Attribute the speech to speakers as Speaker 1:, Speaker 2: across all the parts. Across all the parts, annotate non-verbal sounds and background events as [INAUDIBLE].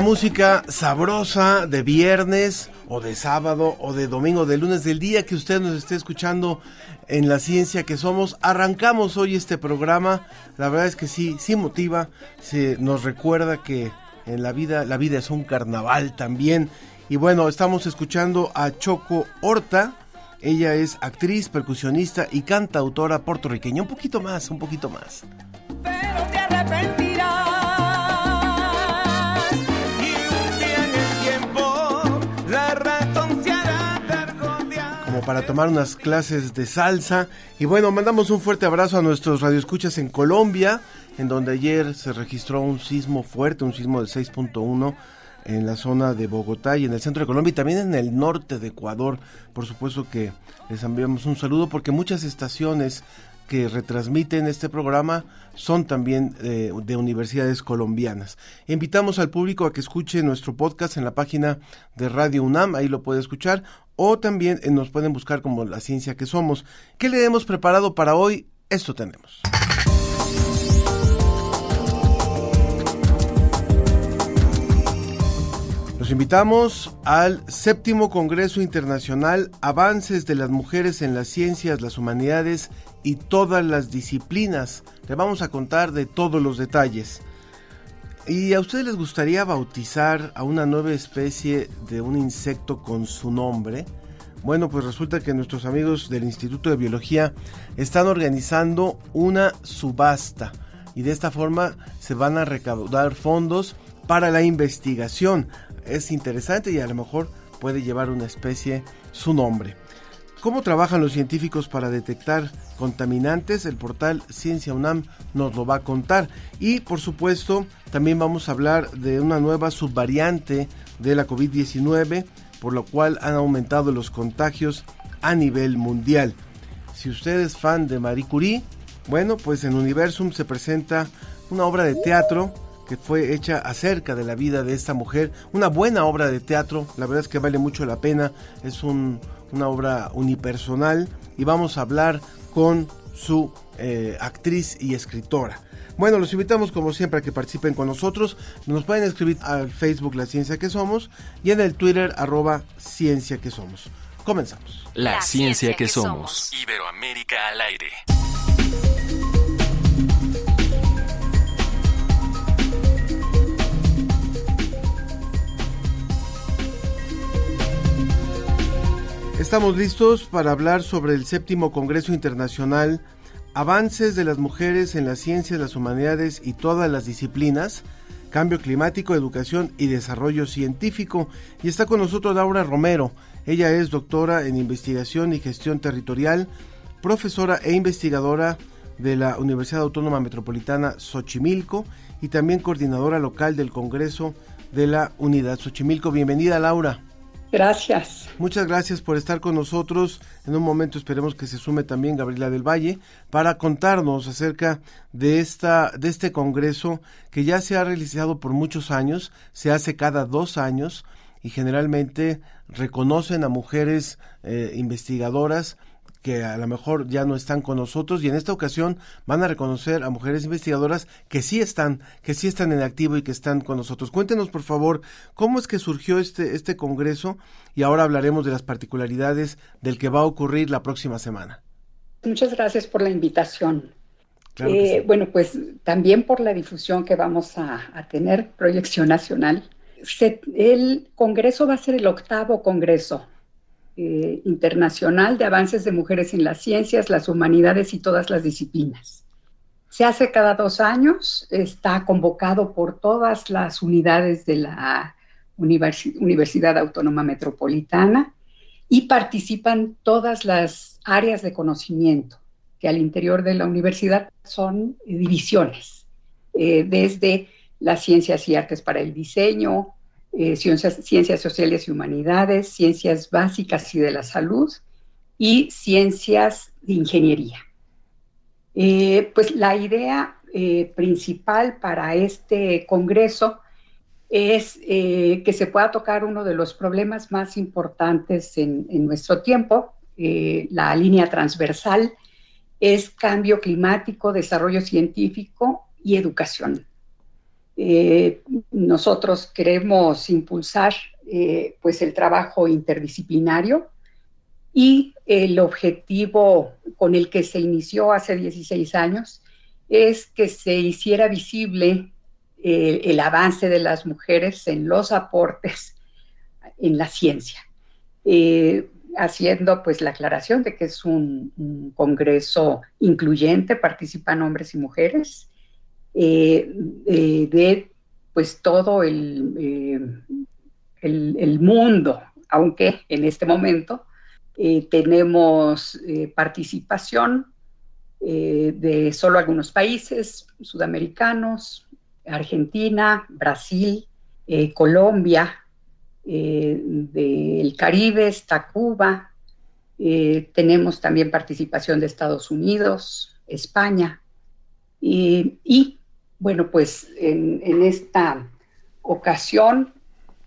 Speaker 1: Música sabrosa de viernes o de sábado o de domingo, de lunes, del día que usted nos esté escuchando en la ciencia que somos, arrancamos hoy este programa. La verdad es que sí, sí motiva, se nos recuerda que en la vida, la vida es un carnaval también. Y bueno, estamos escuchando a Choco Horta. Ella es actriz, percusionista y cantautora puertorriqueña. Un poquito más, un poquito más. Para tomar unas clases de salsa. Y bueno, mandamos un fuerte abrazo a nuestros radioescuchas en Colombia, en donde ayer se registró un sismo fuerte, un sismo de 6.1 en la zona de Bogotá y en el centro de Colombia y también en el norte de Ecuador. Por supuesto que les enviamos un saludo porque muchas estaciones que retransmiten este programa son también eh, de universidades colombianas. Invitamos al público a que escuche nuestro podcast en la página de Radio UNAM, ahí lo puede escuchar, o también eh, nos pueden buscar como la ciencia que somos. ¿Qué le hemos preparado para hoy? Esto tenemos. Los invitamos al séptimo Congreso Internacional Avances de las Mujeres en las Ciencias, las Humanidades y todas las disciplinas. Le vamos a contar de todos los detalles. ¿Y a ustedes les gustaría bautizar a una nueva especie de un insecto con su nombre? Bueno, pues resulta que nuestros amigos del Instituto de Biología están organizando una subasta y de esta forma se van a recaudar fondos para la investigación. Es interesante y a lo mejor puede llevar una especie su nombre. ¿Cómo trabajan los científicos para detectar contaminantes? El portal Ciencia UNAM nos lo va a contar. Y por supuesto, también vamos a hablar de una nueva subvariante de la COVID-19, por lo cual han aumentado los contagios a nivel mundial. Si usted es fan de Marie Curie, bueno, pues en Universum se presenta una obra de teatro que fue hecha acerca de la vida de esta mujer. Una buena obra de teatro, la verdad es que vale mucho la pena. Es un, una obra unipersonal y vamos a hablar con su eh, actriz y escritora. Bueno, los invitamos como siempre a que participen con nosotros. Nos pueden escribir al Facebook La Ciencia que Somos y en el Twitter arroba Ciencia que Somos. Comenzamos.
Speaker 2: La, ciencia, que, somos. Iberoamérica al aire.
Speaker 1: Estamos listos para hablar sobre el séptimo Congreso Internacional Avances de las Mujeres en las Ciencias, las Humanidades y todas las disciplinas, Cambio Climático, Educación y Desarrollo Científico. Y está con nosotros Laura Romero. Ella es doctora en Investigación y Gestión Territorial, profesora e investigadora de la Universidad Autónoma Metropolitana Xochimilco y también coordinadora local del Congreso de la Unidad Xochimilco. Bienvenida Laura.
Speaker 3: Gracias.
Speaker 1: Muchas gracias por estar con nosotros. En un momento esperemos que se sume también Gabriela del Valle para contarnos acerca de esta de este congreso que ya se ha realizado por muchos años, se hace cada dos años y generalmente reconocen a mujeres eh, investigadoras que a lo mejor ya no están con nosotros y en esta ocasión van a reconocer a mujeres investigadoras que sí están, que sí están en activo y que están con nosotros. Cuéntenos por favor cómo es que surgió este, este congreso y ahora hablaremos de las particularidades del que va a ocurrir la próxima semana.
Speaker 3: Muchas gracias por la invitación.
Speaker 1: Claro
Speaker 3: Eh,
Speaker 1: sí.
Speaker 3: Bueno, pues también por la difusión que vamos a, a tener, proyección nacional. Se- el Congreso va a ser el octavo Congreso eh, Internacional de Avances de Mujeres en las Ciencias, las Humanidades y todas las disciplinas. Se hace cada dos años, está convocado por todas las unidades de la Universidad Autónoma Metropolitana y participan todas las áreas de conocimiento que al interior de la universidad son divisiones, eh, desde las ciencias y artes para el diseño, eh, ciencias, sociales y humanidades, ciencias básicas y de la salud y ciencias de ingeniería. Eh, pues la idea principal para este congreso es que se pueda tocar uno de los problemas más importantes en nuestro tiempo, la línea transversal es cambio climático, desarrollo científico y educación. Eh, nosotros queremos impulsar eh, pues el trabajo interdisciplinario y el objetivo con el que se inició hace 16 años es que se hiciera visible eh, el avance de las mujeres en los aportes en la ciencia. Haciendo pues la aclaración de que es un, congreso incluyente, participan hombres y mujeres, eh, eh, de pues todo el, eh, el, mundo, aunque en este momento tenemos participación de solo algunos países sudamericanos, Argentina, Brasil, Colombia, del Caribe, está Cuba, tenemos también participación de Estados Unidos, España, y bueno, pues en, esta ocasión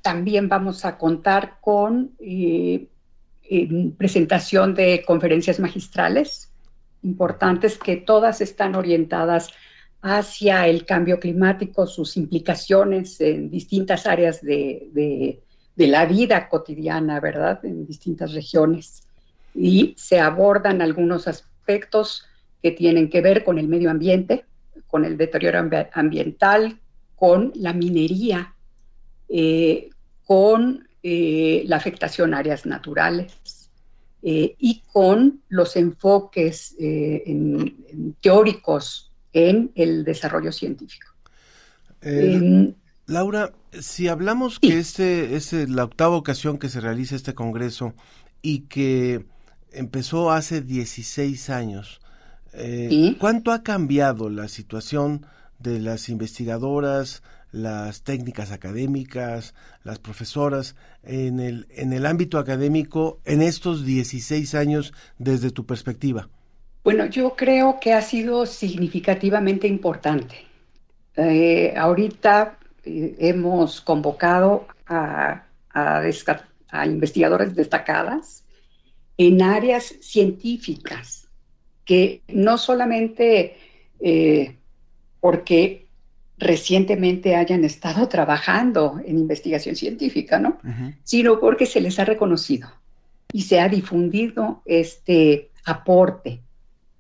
Speaker 3: también vamos a contar con eh, presentación de conferencias magistrales importantes que todas están orientadas hacia el cambio climático, sus implicaciones en distintas áreas de, de la vida cotidiana, ¿verdad? En distintas regiones. Y se abordan algunos aspectos que tienen que ver con el medio ambiente, con el deterioro ambiental, con la minería, eh, con eh, la afectación a áreas naturales eh, y con los enfoques teóricos en el desarrollo científico.
Speaker 1: Laura, si hablamos que este es la octava ocasión que se realiza este congreso y que empezó hace 16 años, eh, ¿cuánto ha cambiado la situación de las investigadoras, las técnicas académicas, las profesoras en el, en el ámbito académico en estos 16 años desde tu perspectiva?
Speaker 3: Bueno, yo creo que ha sido significativamente importante. Eh, ahorita eh, hemos convocado a, investigadores destacadas en áreas científicas que no solamente eh, porque recientemente hayan estado trabajando en investigación científica, ¿no? Sino porque se les ha reconocido y se ha difundido este aporte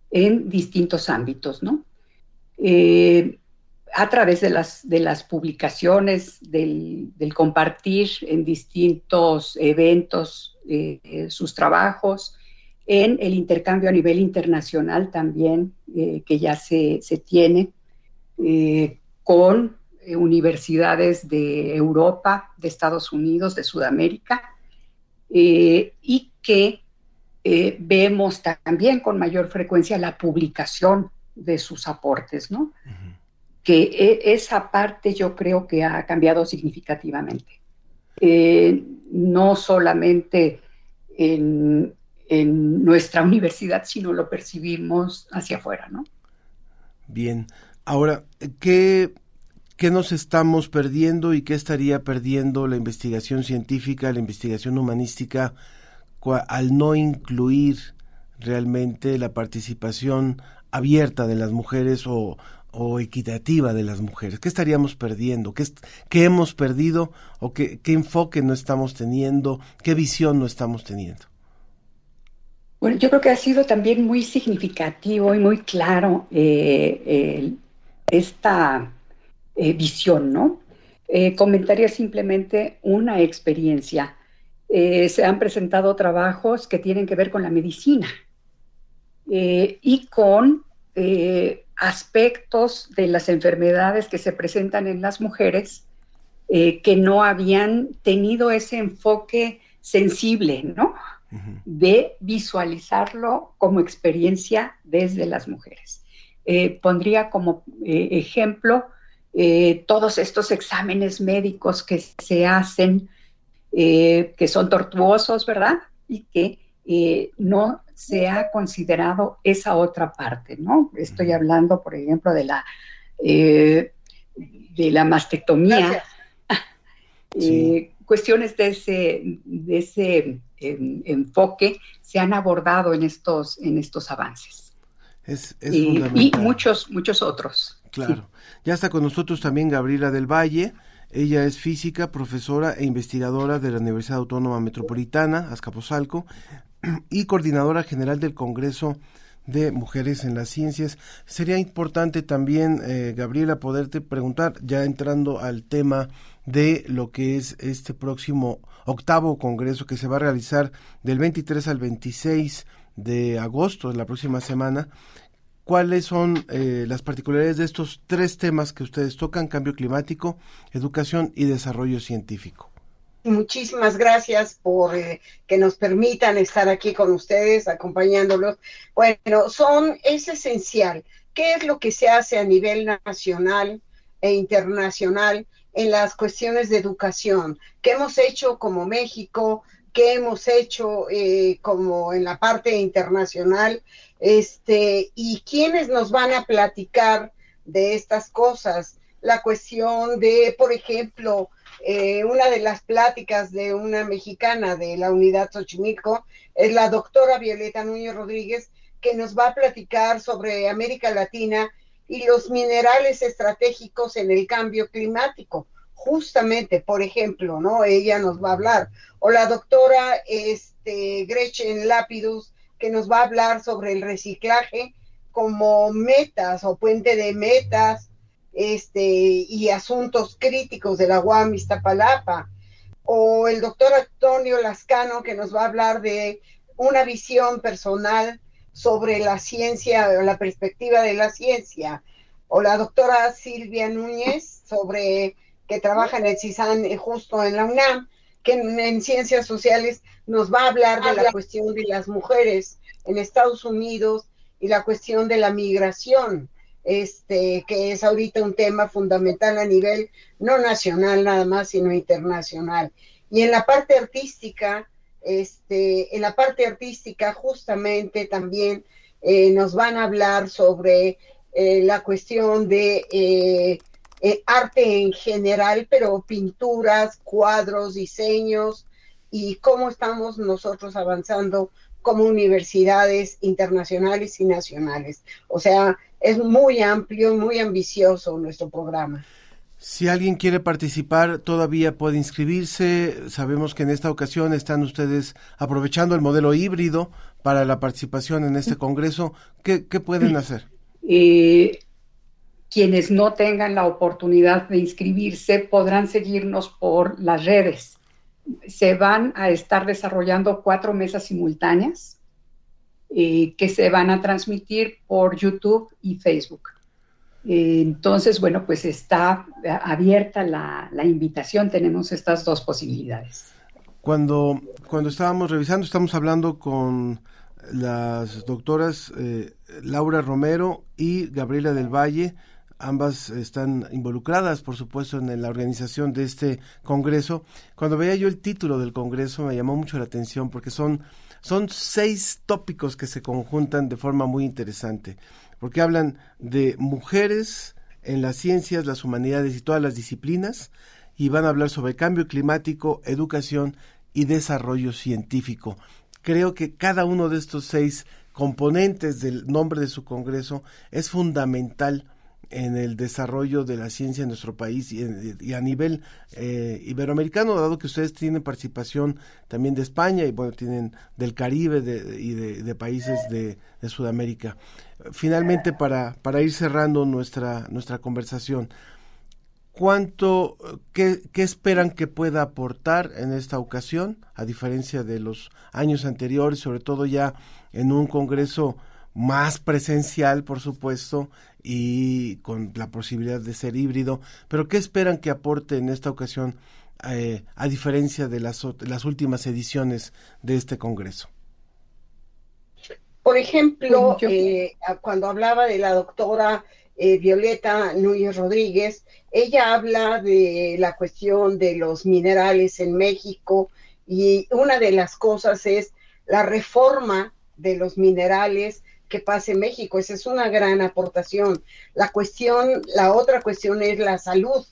Speaker 3: en distintos ámbitos, ¿no? Eh, a través de las, de las publicaciones, del, compartir en distintos eventos eh, eh, sus trabajos, en el intercambio a nivel internacional también, eh, que ya se, tiene, con universidades de Europa, de Estados Unidos, de Sudamérica, y que vemos también con mayor frecuencia la publicación de sus aportes, ¿no? que e, esa parte yo creo que ha cambiado significativamente. Eh, no solamente en, nuestra universidad, sino lo percibimos hacia afuera, ¿no?
Speaker 1: Bien. Ahora, ¿qué, ¿qué nos estamos perdiendo y qué estaría perdiendo la investigación científica, la investigación humanística, al no incluir realmente la participación abierta de las mujeres o, o equitativa de las mujeres? ¿Qué estaríamos perdiendo? ¿Qué, qué hemos perdido o qué, enfoque no estamos teniendo? ¿Qué visión no estamos teniendo?
Speaker 3: Bueno, yo creo que ha sido también muy significativo y muy claro eh, esta eh, visión, ¿no? Eh, comentaría simplemente una experiencia. se han presentado trabajos que tienen que ver con la medicina y con aspectos de las enfermedades que se presentan en las mujeres que no habían tenido ese enfoque sensible, ¿no? De visualizarlo como experiencia desde las mujeres. Eh, pondría como eh, ejemplo todos estos exámenes médicos que se hacen, que son tortuosos, ¿verdad? Y que no se ha considerado esa otra parte, ¿no? Estoy hablando, por ejemplo, de la, de la mastectomía, [LAUGHS] eh, cuestiones de ese, de ese em, enfoque se han abordado en estos, en estos avances.
Speaker 1: Es,
Speaker 3: y, y, muchos, muchos otros.
Speaker 1: Claro. Ya está con nosotros también Gabriela del Valle. Ella es física, profesora e investigadora de la Universidad Autónoma Metropolitana, Azcapotzalco, [CLEARS THROAT] y coordinadora general del Congreso de Mujeres en las Ciencias. Sería importante también, eh, Gabriela, poderte preguntar, ya entrando al tema de lo que es este próximo octavo congreso que se va a realizar del 23 al 26 de agosto de la próxima semana. ¿Cuáles son eh, las particularidades de estos tres temas que ustedes tocan? Cambio climático, educación y desarrollo científico.
Speaker 4: Muchísimas gracias por eh, que nos permitan estar aquí con ustedes, acompañándolos. Bueno, son, es esencial. ¿Qué es lo que se hace a nivel nacional e internacional en las cuestiones de educación, qué hemos hecho como México, qué hemos hecho eh, como en la parte internacional, este, y quiénes nos van a platicar de estas cosas. La cuestión de, por ejemplo, eh, una de las pláticas de una mexicana de la unidad Xochimilco es la doctora Violeta Núñez Rodríguez, que nos va a platicar sobre América Latina y los minerales estratégicos en el cambio climático. Justamente, por ejemplo, ¿no? Ella nos va a hablar. O la doctora este, Gretchen Lapidus, que nos va a hablar sobre el reciclaje como metas o puente de metas este, y asuntos críticos de la UAM Iztapalapa. O el doctor Antonio Lascano, que nos va a hablar de una visión personal sobre la ciencia, la perspectiva de la ciencia, o la doctora Silvia Núñez, sobre que trabaja en el CISAN eh, justo en la UNAM, que en, ciencias sociales nos va a hablar de la cuestión de las mujeres en Estados Unidos y la cuestión de la migración, este, que es ahorita un tema fundamental a nivel no nacional nada más, sino internacional. Y en la parte artística, este, en la parte artística justamente también eh, nos van a hablar sobre eh, la cuestión de eh, arte en general, pero pinturas, cuadros, diseños y cómo estamos nosotros avanzando como universidades internacionales y nacionales. O sea, es muy amplio, muy ambicioso nuestro programa.
Speaker 1: Si alguien quiere participar, todavía puede inscribirse. Sabemos que en esta ocasión están ustedes aprovechando el modelo híbrido para la participación en este Congreso. ¿Qué, pueden hacer?
Speaker 3: Eh, quienes no tengan la oportunidad de inscribirse podrán seguirnos por las redes. Se van a estar desarrollando cuatro mesas simultáneas eh, que se van a transmitir por YouTube y Facebook. Entonces, bueno, pues está abierta la, invitación, tenemos estas dos posibilidades.
Speaker 1: Cuando, cuando estábamos revisando, estamos hablando con las doctoras eh, Laura Romero y Gabriela del Valle, ambas están involucradas, por supuesto, en la organización de este congreso. Cuando veía yo el título del congreso me llamó mucho la atención porque son, son seis tópicos que se conjuntan de forma muy interesante porque hablan de mujeres en las ciencias, las humanidades y todas las disciplinas, y van a hablar sobre cambio climático, educación y desarrollo científico. Creo que cada uno de estos seis componentes del nombre de su Congreso es fundamental en el desarrollo de la ciencia en nuestro país y, a nivel eh, iberoamericano, dado que ustedes tienen participación también de España y bueno, tienen del Caribe y de, países de, Sudamérica. Finalmente, para, para ir cerrando nuestra, nuestra conversación, ¿cuánto, qué, qué esperan que pueda aportar en esta ocasión, a diferencia de los años anteriores, sobre todo ya en un congreso más presencial, por supuesto, y con la posibilidad de ser híbrido. Pero ¿qué esperan que aporte en esta ocasión, eh, a diferencia de las, las últimas ediciones de este Congreso?
Speaker 4: Por ejemplo, eh, cuando hablaba de la doctora eh, Violeta Núñez Rodríguez, ella habla de la cuestión de los minerales en México y una de las cosas es la reforma de los minerales que pase en México. Esa es una gran aportación. La cuestión, la otra cuestión es la salud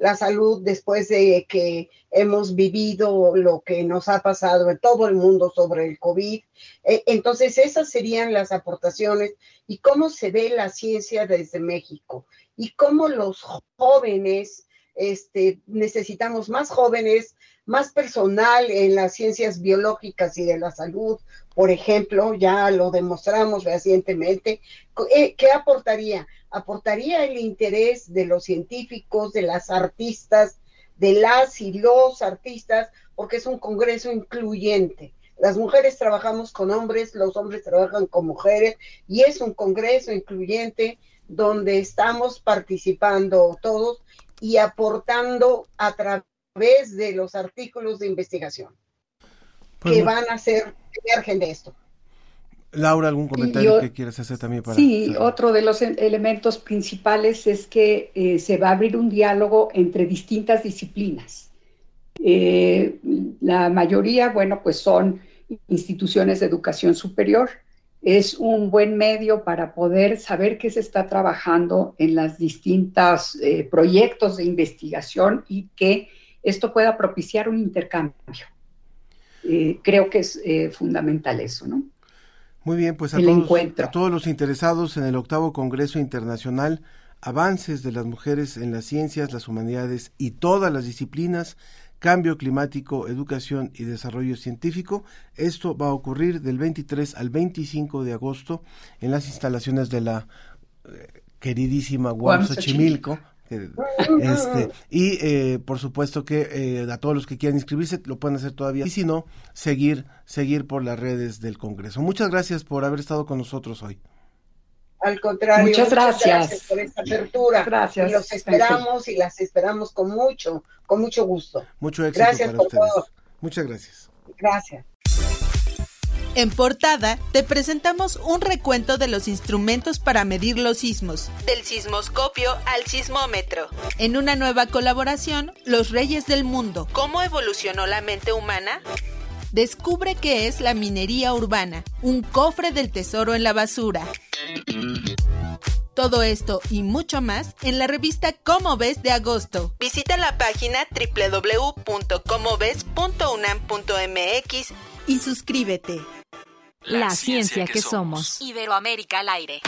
Speaker 4: la salud después de que hemos vivido lo que nos ha pasado en todo el mundo sobre el COVID. Eh, entonces, esas serían las aportaciones y cómo se ve la ciencia desde México y cómo los jóvenes, este, necesitamos más jóvenes, más personal en las ciencias biológicas y de la salud, por ejemplo, ya lo demostramos recientemente. Eh, ¿Qué aportaría? aportaría el interés de los científicos, de las artistas, de las y los artistas, porque es un congreso incluyente. Las mujeres trabajamos con hombres, los hombres trabajan con mujeres y es un congreso incluyente donde estamos participando todos y aportando a través de los artículos de investigación pues que van a ser emergen de esto.
Speaker 1: Laura, ¿algún comentario que quieras hacer también para...
Speaker 3: Sí, otro de los elementos principales es que eh, se va a abrir un diálogo entre distintas disciplinas. Eh, la mayoría, bueno, pues son instituciones de educación superior. Es un buen medio para poder saber qué se está trabajando en las distintas eh, proyectos de investigación y que esto pueda propiciar un intercambio. creo que es fundamental eso, ¿no?
Speaker 1: Muy bien, pues a todos, a todos los interesados en el octavo Congreso Internacional, Avances de las Mujeres en las Ciencias, las Humanidades y todas las disciplinas, Cambio Climático, Educación y Desarrollo Científico. Esto va a ocurrir del 23 al 25 de agosto en las instalaciones de la eh, queridísima Guam Xochimilco, este, y eh, por supuesto que eh, a todos los que quieran inscribirse lo pueden hacer todavía. Y si no, seguir, seguir por las redes del Congreso. Muchas gracias por haber estado con nosotros hoy.
Speaker 4: Al contrario,
Speaker 3: muchas gracias,
Speaker 4: por esta apertura.
Speaker 3: Gracias.
Speaker 4: Y los esperamos y las esperamos con mucho, con mucho gusto.
Speaker 1: Mucho éxito
Speaker 4: gracias por Todo.
Speaker 1: Muchas gracias.
Speaker 4: Gracias.
Speaker 5: En portada te presentamos un recuento de los instrumentos para medir los sismos, del sismoscopio al sismómetro. En una nueva colaboración, Los Reyes del Mundo, ¿cómo evolucionó la mente humana? Descubre qué es la minería urbana, un cofre del tesoro en la basura. Todo esto y mucho más en la revista Cómo ves de agosto. Visita la página www.comoves.unam.mx y suscríbete.
Speaker 6: La, ciencia, que, somos. Iberoamérica al aire.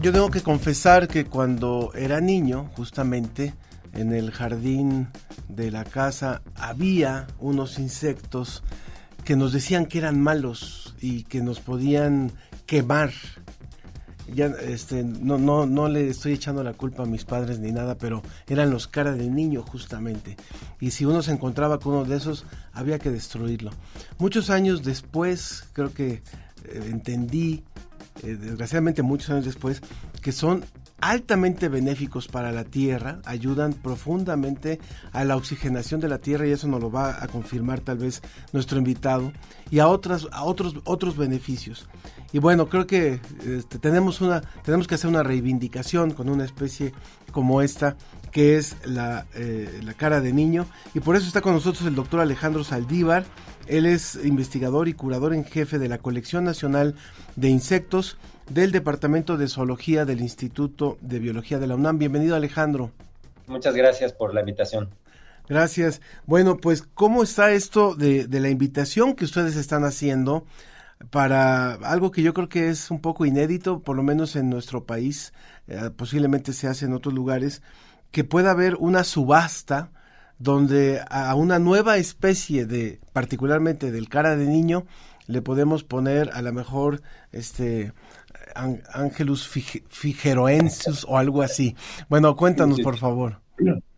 Speaker 1: Yo tengo que confesar que cuando era niño, justamente en el jardín de la casa había unos insectos que nos decían que eran malos y que nos podían quemar ya este no no no le estoy echando la culpa a mis padres ni nada, pero eran los caras de niño justamente. Y si uno se encontraba con uno de esos, había que destruirlo. Muchos años después, creo que eh, entendí eh, desgraciadamente muchos años después que son altamente benéficos para la tierra, ayudan profundamente a la oxigenación de la tierra y eso nos lo va a confirmar tal vez nuestro invitado y a otras a otros otros beneficios. Y bueno, creo que este, tenemos una tenemos que hacer una reivindicación con una especie como esta que es la, eh, la cara de niño y por eso está con nosotros el doctor Alejandro Saldívar. Él es investigador y curador en jefe de la Colección Nacional de Insectos del Departamento de Zoología del Instituto de Biología de la UNAM. Bienvenido Alejandro.
Speaker 7: Muchas gracias por la invitación.
Speaker 1: Gracias. Bueno, pues, ¿cómo está esto de, la invitación que ustedes están haciendo para algo que yo creo que es un poco inédito, por lo menos en nuestro país, eh, posiblemente se hace en otros lugares, que pueda haber una subasta donde a una nueva especie de, particularmente del cara de niño, le podemos poner a lo mejor este Angelus Figeroensis o algo así. Bueno, cuéntanos por favor.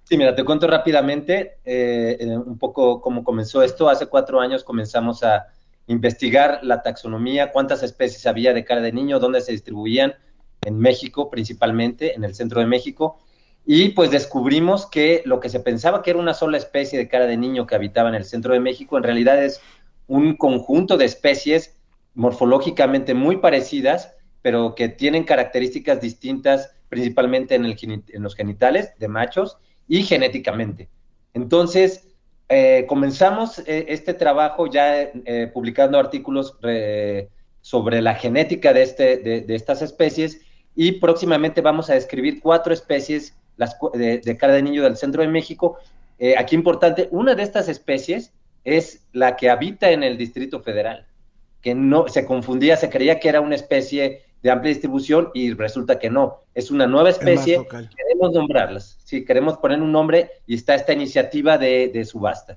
Speaker 7: Sí, mira, te cuento rápidamente eh, eh, un poco cómo comenzó esto. Hace cuatro años comenzamos a investigar la taxonomía, cuántas especies había de cara de niño, dónde se distribuían, en México principalmente, en el centro de México, y pues descubrimos que lo que se pensaba que era una sola especie de cara de niño que habitaba en el centro de México, en realidad es un conjunto de especies morfológicamente muy parecidas, pero que tienen características distintas, principalmente en, en los genitales de machos y genéticamente. Entonces, eh, comenzamos eh, este trabajo ya eh, publicando artículos sobre la genética de, este, de, estas especies y próximamente vamos a describir cuatro especies las, de, de, cara de niño del centro de México. aquí importante, una de estas especies es la que habita en el Distrito Federal, que no se confundía, se creía que era una especie de amplia distribución y resulta que no, es una nueva especie, queremos nombrarlas, sí, queremos poner un nombre y está esta iniciativa de, subasta.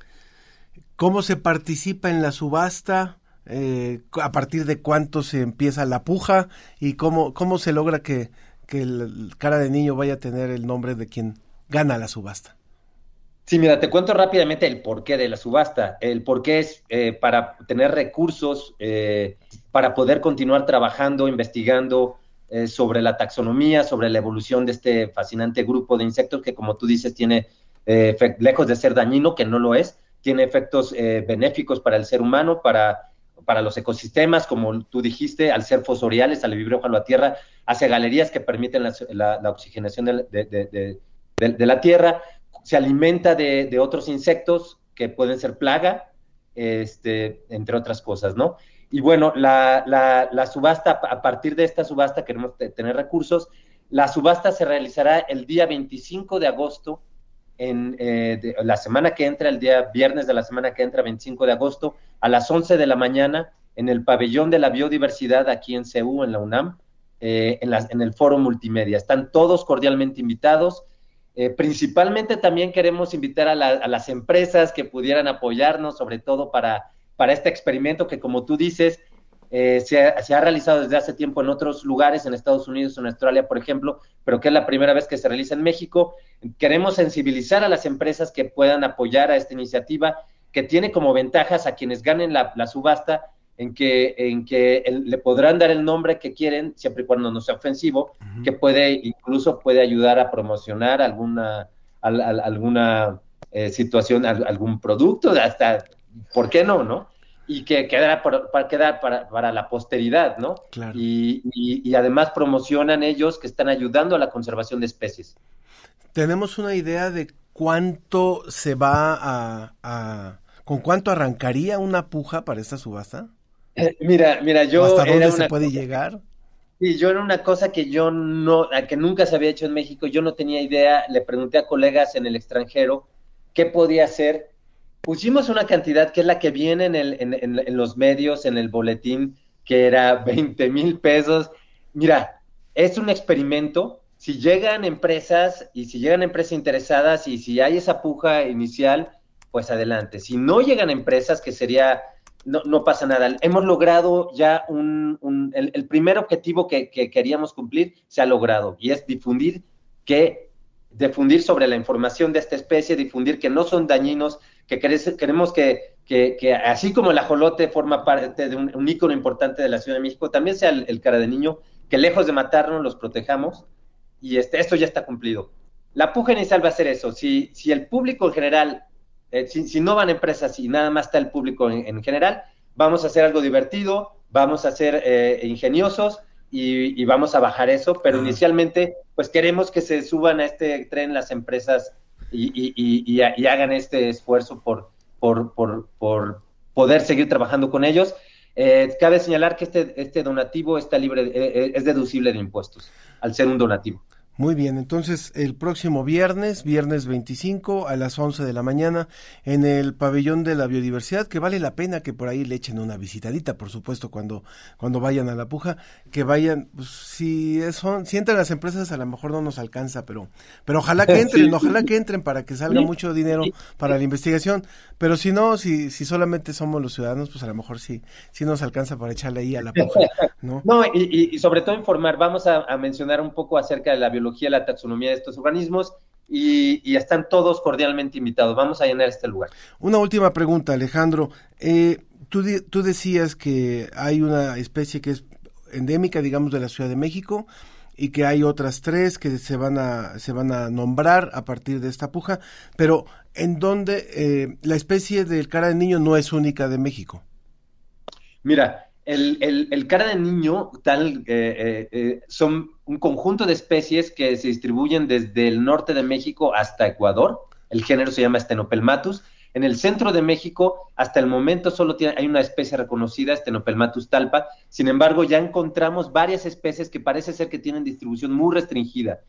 Speaker 1: ¿Cómo se participa en la subasta? Eh, ¿A partir de cuánto se empieza la puja? ¿Y cómo, cómo se logra que, que el cara de niño vaya a tener el nombre de quien gana la subasta?
Speaker 7: Sí, mira, te cuento rápidamente el porqué de la subasta. El porqué es eh, para tener recursos, eh, para poder continuar trabajando, investigando eh, sobre la taxonomía, sobre la evolución de este fascinante grupo de insectos que, como tú dices, tiene, lejos de ser dañino, que no lo es, tiene efectos benéficos para el ser humano, para, para los ecosistemas, como tú dijiste, al ser fosoriales, al vivir bajo la tierra, hace galerías que permiten la, oxigenación de, de la tierra se alimenta de, otros insectos que pueden ser plaga, este, entre otras cosas, ¿no? Y bueno, la, subasta, a partir de esta subasta queremos tener recursos. La subasta se realizará el día 25 de agosto, en eh, la semana que entra, el día viernes de la semana que entra, 25 de agosto, a las 11 de la mañana, en el pabellón de la biodiversidad aquí en CEU, en la UNAM, eh, en, en el foro multimedia. Están todos cordialmente invitados. Eh, principalmente también queremos invitar a, las empresas que pudieran apoyarnos, sobre todo para, para este experimento que, como tú dices, eh, se, ha, realizado desde hace tiempo en otros lugares, en Estados Unidos, en Australia, por ejemplo, pero que es la primera vez que se realiza en México. Queremos sensibilizar a las empresas que puedan apoyar a esta iniciativa, que tiene como ventajas a quienes ganen la, la subasta en que, en que le podrán dar el nombre que quieren, siempre y cuando no sea ofensivo, que puede, incluso puede ayudar a promocionar alguna, alguna eh, situación, algún producto, hasta, ¿por qué no, no? Y que quedará para, quedar para, para, la posteridad, ¿no? Y, y, además promocionan ellos que están ayudando a la conservación de especies.
Speaker 1: ¿Tenemos una idea de cuánto se va a, a con cuánto arrancaría una puja para esta subasta?
Speaker 7: Mira, mira, yo.
Speaker 1: ¿Hasta dónde se puede llegar?
Speaker 7: Sí, yo era una cosa que yo no, que nunca se había hecho en México, yo no tenía idea, le pregunté a colegas en el extranjero qué podía hacer. Pusimos una cantidad que es la que viene en, el, en, los medios, en el boletín, que era [LAUGHS] 20 mil pesos. Mira, es un experimento. Si llegan empresas y si llegan empresas interesadas y si hay esa puja inicial, pues adelante. Si no llegan empresas, que sería no, no pasa nada. Hemos logrado ya un, el, primer objetivo que, queríamos cumplir se ha logrado y es difundir que difundir sobre la información de esta especie, difundir que no son dañinos, que queremos que, que, así como el ajolote forma parte de un, ícono importante de la Ciudad de México, también sea el, cara de niño, que lejos de matarnos los protejamos y este, esto ya está cumplido. La puja inicial va a ser eso. Si, si el público en general eh, si, no van empresas y nada más está el público en, general, vamos a hacer algo divertido, vamos a ser eh, ingeniosos y, vamos a bajar eso, pero inicialmente pues queremos que se suban a este tren las empresas y, hagan este esfuerzo por, por, poder seguir trabajando con ellos. Eh, cabe señalar que este, este donativo está libre, es deducible de impuestos al ser un donativo.
Speaker 1: Muy bien, entonces el próximo viernes, viernes 25 a las 11 de la mañana, en el pabellón de la biodiversidad, que vale la pena que por ahí le echen una visitadita, por supuesto, cuando, cuando vayan a la puja, que vayan, pues, si, son, si entran las empresas a lo mejor no nos alcanza, pero, pero ojalá que [LAUGHS] entren, ojalá que entren para que salga mucho dinero para la investigación, pero si no, si, si solamente somos los ciudadanos, pues a lo mejor sí, sí nos alcanza para echarle ahí a la puja, ¿no? [LAUGHS]
Speaker 7: No, y, sobre todo informar, vamos a, a mencionar un poco acerca de la biología la taxonomía de estos organismos y, están todos cordialmente invitados. Vamos a llenar este lugar.
Speaker 1: Una última pregunta, Alejandro. Eh, tú, tú decías que hay una especie que es endémica, digamos, de la Ciudad de México y que hay otras tres que se van a se van a nombrar a partir de esta puja, pero en donde eh, la especie del cara de niño no es única de México.
Speaker 7: Mira, el, cara de niño tal eh, eh, son un conjunto de especies que se distribuyen desde el norte de México hasta Ecuador. El género se llama Stenopelmatus en el centro de México, hasta el momento solo tiene, hay una especie reconocida, Stenopelmatus talpa. Sin embargo, ya encontramos varias especies que parece ser que tienen distribución muy restringida.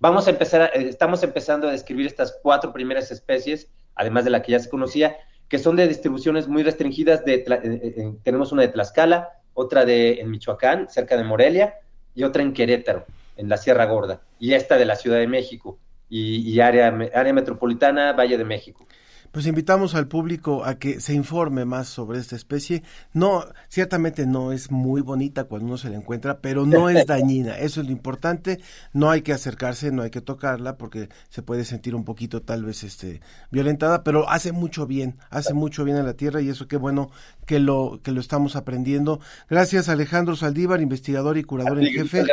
Speaker 7: Vamos a empezar, eh, estamos empezando a describir estas cuatro primeras especies, además de la que ya se conocía, que son de distribuciones muy restringidas. De, eh, eh, tenemos una de Tlaxcala, otra de en Michoacán, cerca de Morelia, y otra en Querétaro, en la Sierra Gorda, y esta de la Ciudad de México, y, y área, área metropolitana, Valle de México
Speaker 1: pues invitamos al público a que se informe más sobre esta especie. No, ciertamente no es muy bonita cuando uno se la encuentra, pero no es [LAUGHS] dañina. Eso es lo importante. No hay que acercarse, no hay que tocarla porque se puede sentir un poquito tal vez este violentada, pero hace mucho bien, hace mucho bien a la tierra y eso qué bueno que lo que lo estamos aprendiendo. Gracias Alejandro Saldívar, investigador y curador en jefe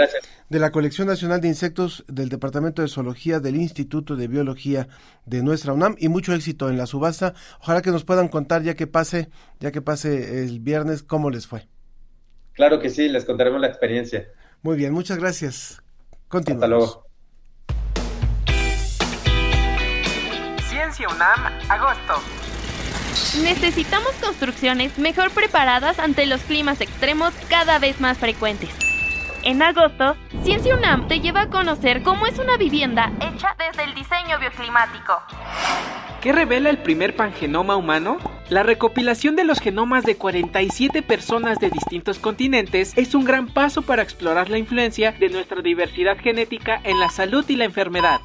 Speaker 1: de la Colección Nacional de Insectos del Departamento de Zoología del Instituto de Biología de nuestra UNAM y mucho éxito en la subasta. Ojalá que nos puedan contar ya que pase, ya que pase el viernes, cómo les fue.
Speaker 7: Claro que sí, les contaremos la experiencia.
Speaker 1: Muy bien, muchas gracias.
Speaker 7: Continuamos. Hasta luego.
Speaker 8: Ciencia UNAM, agosto.
Speaker 9: Necesitamos construcciones mejor preparadas ante los climas extremos cada vez más frecuentes. En agosto, Ciencia UNAM te lleva a conocer cómo es una vivienda hecha desde el diseño bioclimático.
Speaker 8: ¿Qué revela el primer pangenoma humano? La recopilación de los genomas de 47 personas de distintos continentes es un gran paso para explorar la influencia de nuestra diversidad genética en la salud y la enfermedad.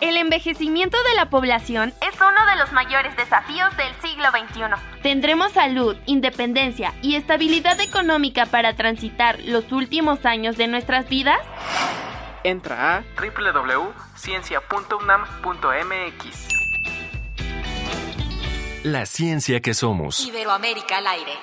Speaker 9: El envejecimiento de la población es uno de los mayores desafíos del siglo XXI. ¿Tendremos salud, independencia y estabilidad económica para transitar los últimos años de nuestras vidas?
Speaker 8: Entra a www.ciencia.unam.mx.
Speaker 2: La ciencia que somos.
Speaker 6: Iberoamérica al aire.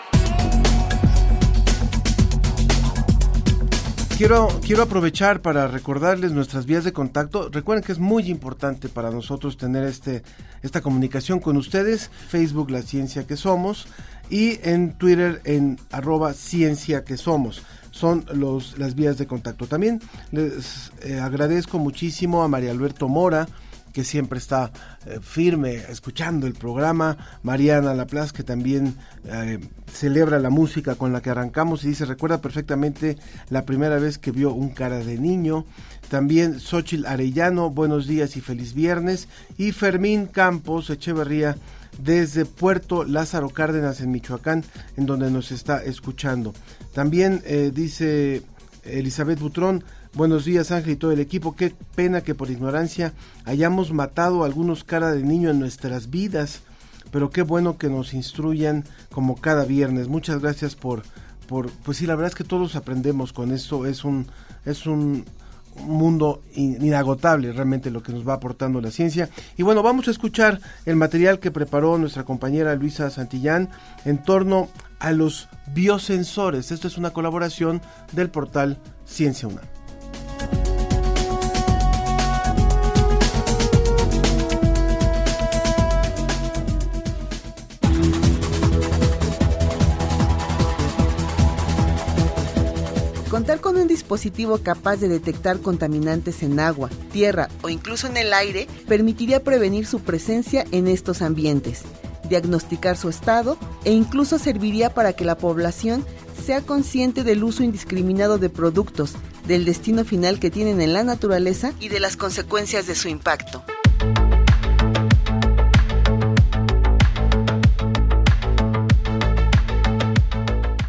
Speaker 1: Quiero, aprovechar para recordarles nuestras vías de contacto. Recuerden que es muy importante para nosotros tener este, esta comunicación con ustedes. Facebook, La Ciencia que Somos, y en Twitter en arroba Ciencia que Somos. Son los, las vías de contacto. También les eh, agradezco muchísimo a María Alberto Mora, que siempre está eh, firme escuchando el programa, Mariana Laplace, que también eh, celebra la música con la que arrancamos y dice, recuerda perfectamente la primera vez que vio un cara de niño, también Xochil Arellano, buenos días y feliz viernes, y Fermín Campos Echeverría, desde Puerto Lázaro Cárdenas en Michoacán, en donde nos está escuchando. También eh, dice Elizabeth Butrón, Buenos días Ángel y todo el equipo. Qué pena que por ignorancia hayamos matado a algunos cara de niño en nuestras vidas. Pero qué bueno que nos instruyan como cada viernes. Muchas gracias por, por pues sí, la verdad es que todos aprendemos con esto. Es un, es un mundo inagotable realmente lo que nos va aportando la ciencia. Y bueno, vamos a escuchar el material que preparó nuestra compañera Luisa Santillán en torno a los biosensores. Esto es una colaboración del portal Ciencia Una.
Speaker 10: Dispositivo capaz de detectar contaminantes en agua, tierra o incluso en el aire permitiría prevenir su presencia en estos ambientes, diagnosticar su estado e incluso serviría para que la población sea consciente del uso indiscriminado de productos, del destino final que tienen en la naturaleza y de las consecuencias de su impacto.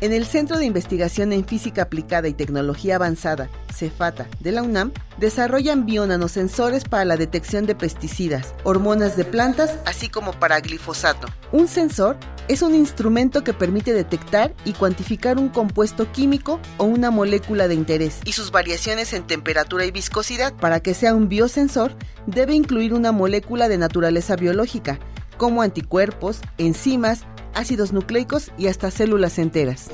Speaker 10: En el Centro de Investigación en Física Aplicada y Tecnología Avanzada, CEFATA, de la UNAM, desarrollan bionanosensores para la detección de pesticidas, hormonas de plantas, así como para glifosato. Un sensor es un instrumento que permite detectar y cuantificar un compuesto químico o una molécula de interés y sus variaciones en temperatura y viscosidad. Para que sea un biosensor, debe incluir una molécula de naturaleza biológica, como anticuerpos, enzimas, ácidos nucleicos y hasta células enteras.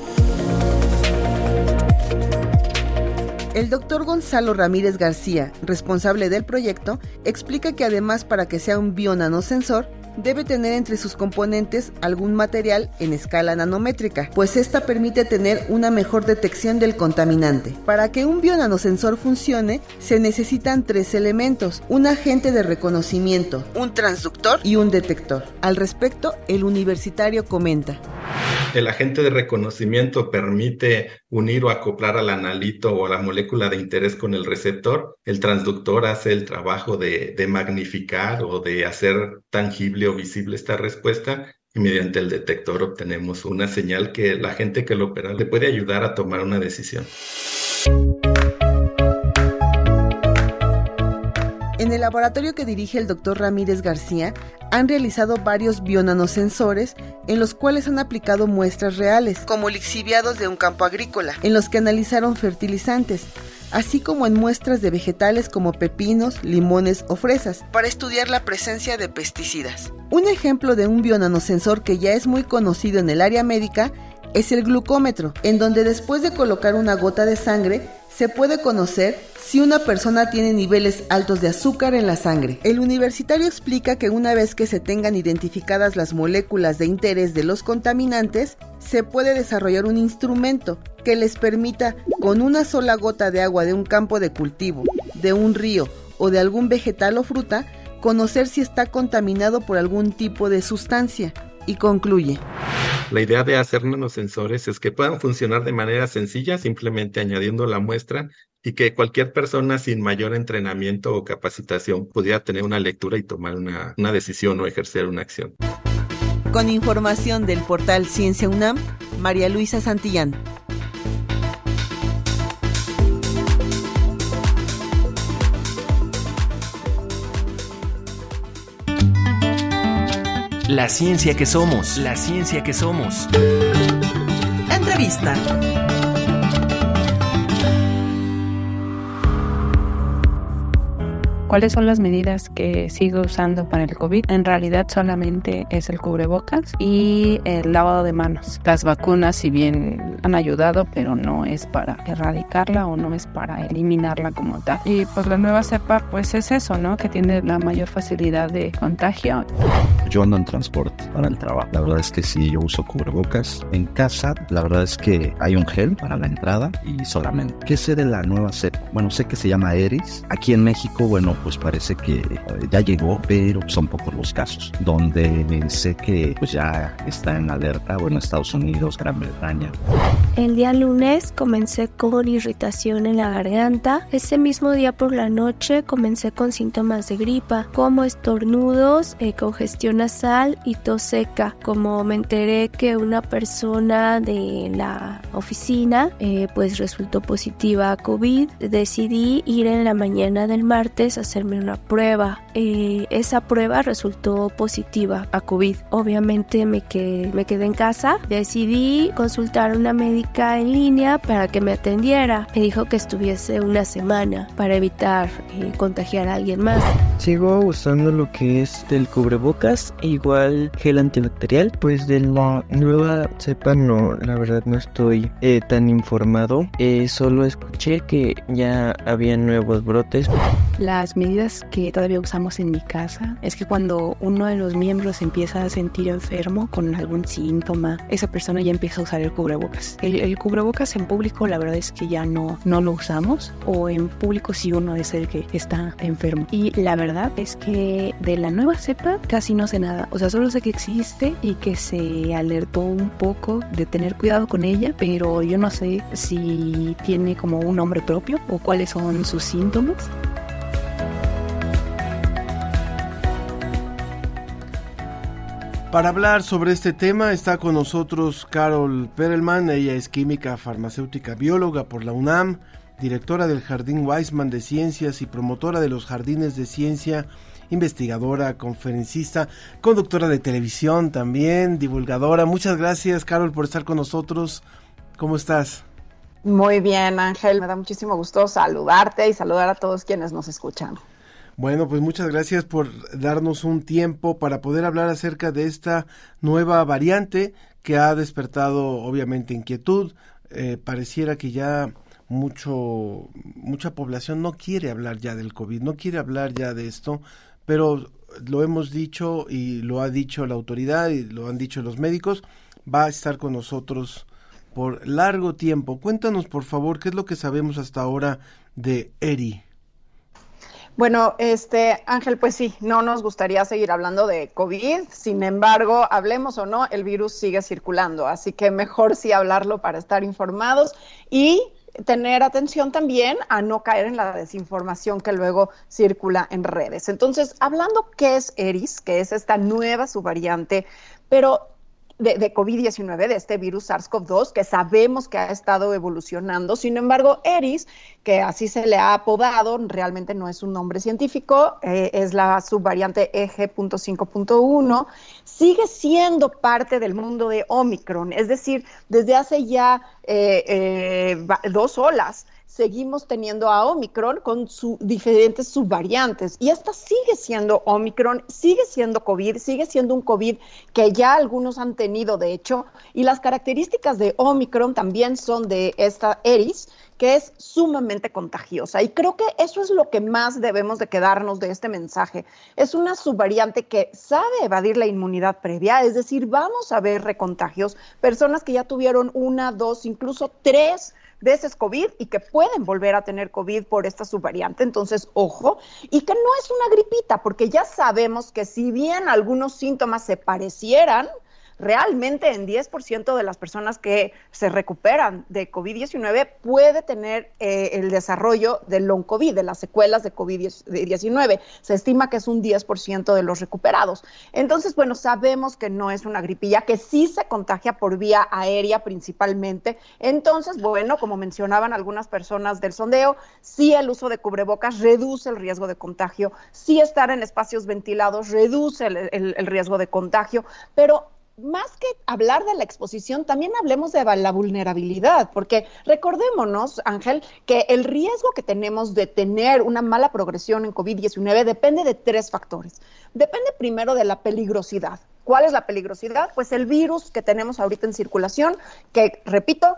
Speaker 10: El doctor Gonzalo Ramírez García, responsable del proyecto, explica que además para que sea un bionanosensor, debe tener entre sus componentes algún material en escala nanométrica, pues esta permite tener una mejor detección del contaminante. Para que un bionanosensor funcione, se necesitan tres elementos, un agente de reconocimiento, un transductor y un detector. Al respecto, el universitario comenta.
Speaker 11: El agente de reconocimiento permite unir o acoplar al analito o a la molécula de interés con el receptor. El transductor hace el trabajo de, de magnificar o de hacer tangible visible esta respuesta y mediante el detector obtenemos una señal que la gente que lo opera le puede ayudar a tomar una decisión.
Speaker 10: En el laboratorio que dirige el doctor Ramírez García, han realizado varios bionanosensores en los cuales han aplicado muestras reales, como lixiviados de un campo agrícola, en los que analizaron fertilizantes, así como en muestras de vegetales como pepinos, limones o fresas, para estudiar la presencia de pesticidas. Un ejemplo de un bionanosensor que ya es muy conocido en el área médica es el glucómetro, en donde después de colocar una gota de sangre, se puede conocer si una persona tiene niveles altos de azúcar en la sangre. El universitario explica que una vez que se tengan identificadas las moléculas de interés de los contaminantes, se puede desarrollar un instrumento que les permita, con una sola gota de agua de un campo de cultivo, de un río o de algún vegetal o fruta, conocer si está contaminado por algún tipo de sustancia. Y concluye.
Speaker 11: La idea de hacer nanosensores es que puedan funcionar de manera sencilla, simplemente añadiendo la muestra y que cualquier persona sin mayor entrenamiento o capacitación pudiera tener una lectura y tomar una, una decisión o ejercer una acción.
Speaker 10: Con información del portal Ciencia UNAM, María Luisa Santillán.
Speaker 2: La ciencia que somos, la ciencia que somos.
Speaker 5: Entrevista.
Speaker 12: ¿Cuáles son las medidas que sigo usando para el COVID? En realidad solamente es el cubrebocas y el lavado de manos. Las vacunas, si bien han ayudado, pero no es para erradicarla o no es para eliminarla como tal. Y pues la nueva cepa, pues es eso, ¿no? Que tiene la mayor facilidad de contagio.
Speaker 13: Yo ando en transporte para el trabajo. La verdad es que sí, yo uso cubrebocas. En casa, la verdad es que hay un gel para la entrada y solamente. ¿Qué sé de la nueva cepa? Bueno, sé que se llama Eris. Aquí en México, bueno, pues parece que eh, ya llegó, pero son pocos los casos. Donde sé que pues ya está en alerta, bueno, Estados Unidos, Gran Bretaña.
Speaker 14: El día lunes comencé con irritación en la garganta. Ese mismo día por la noche comencé con síntomas de gripa, como estornudos, eh, congestión nasal y tos seca. Como me enteré que una persona de la oficina eh, pues resultó positiva a COVID, decidí ir en la mañana del martes a hacerme una prueba. Eh, esa prueba resultó positiva a COVID. Obviamente me quedé, me quedé en casa. Decidí consultar a una médica en línea para que me atendiera. Me dijo que estuviese una semana para evitar eh, contagiar a alguien más.
Speaker 15: Sigo usando lo que es del cubrebocas, igual gel antibacterial. Pues de la nueva cepa no, la verdad no estoy eh, tan informado. Eh, solo escuché que ya había nuevos brotes.
Speaker 12: Las medidas que todavía usamos en mi casa es que cuando uno de los miembros empieza a sentir enfermo con algún síntoma, esa persona ya empieza a usar el cubrebocas. El, el cubrebocas en público la verdad es que ya no, no lo usamos o en público sí uno es el que está enfermo. Y la verdad es que de la nueva cepa casi no sé nada. O sea, solo sé que existe y que se alertó un poco de tener cuidado con ella, pero yo no sé si tiene como un nombre propio o cuáles son sus síntomas.
Speaker 1: Para hablar sobre este tema está con nosotros Carol Perelman, ella es química farmacéutica bióloga por la UNAM, directora del Jardín Weisman de Ciencias y promotora de los Jardines de Ciencia, investigadora, conferencista, conductora de televisión también, divulgadora. Muchas gracias Carol por estar con nosotros. ¿Cómo estás?
Speaker 16: Muy bien Ángel, me da muchísimo gusto saludarte y saludar a todos quienes nos escuchan.
Speaker 1: Bueno, pues muchas gracias por darnos un tiempo para poder hablar acerca de esta nueva variante que ha despertado obviamente inquietud. Eh, pareciera que ya mucho mucha población no quiere hablar ya del COVID, no quiere hablar ya de esto, pero lo hemos dicho y lo ha dicho la autoridad y lo han dicho los médicos, va a estar con nosotros por largo tiempo. Cuéntanos, por favor, qué es lo que sabemos hasta ahora de ERI.
Speaker 16: Bueno, este Ángel, pues sí, no nos gustaría seguir hablando de COVID, sin embargo, hablemos o no, el virus sigue circulando, así que mejor sí hablarlo para estar informados y tener atención también a no caer en la desinformación que luego circula en redes. Entonces, hablando qué es ERIS, que es esta nueva subvariante, pero de, de COVID-19, de este virus SARS-CoV-2, que sabemos que ha estado evolucionando. Sin embargo, ERIS, que así se le ha apodado, realmente no es un nombre científico, eh, es la subvariante EG.5.1, sigue siendo parte del mundo de Omicron, es decir, desde hace ya eh, eh, dos olas seguimos teniendo a Omicron con sus diferentes subvariantes. Y esta sigue siendo Omicron, sigue siendo COVID, sigue siendo un COVID que ya algunos han tenido, de hecho, y las características de Omicron también son de esta ERIS, que es sumamente contagiosa. Y creo que eso es lo que más debemos de quedarnos de este mensaje. Es una subvariante que sabe evadir la inmunidad previa, es decir, vamos a ver recontagios, personas que ya tuvieron una, dos, incluso tres veces COVID y que pueden volver a tener COVID por esta subvariante. Entonces, ojo, y que no es una gripita, porque ya sabemos que si bien algunos síntomas se parecieran, realmente en 10% de las personas que se recuperan de COVID-19 puede tener eh, el desarrollo del long COVID, de las secuelas de COVID-19. Se estima que es un 10% de los recuperados. Entonces, bueno, sabemos que no es una gripilla, que sí se contagia por vía aérea principalmente. Entonces, bueno, como mencionaban algunas personas del sondeo, sí el uso de cubrebocas reduce el riesgo de contagio, sí estar en espacios ventilados reduce el, el, el riesgo de contagio, pero más que hablar de la exposición, también hablemos de la vulnerabilidad, porque recordémonos, Ángel, que el riesgo que tenemos de tener una mala progresión en COVID-19 depende de tres factores. Depende primero de la peligrosidad. ¿Cuál es la peligrosidad? Pues el virus que tenemos ahorita en circulación, que, repito,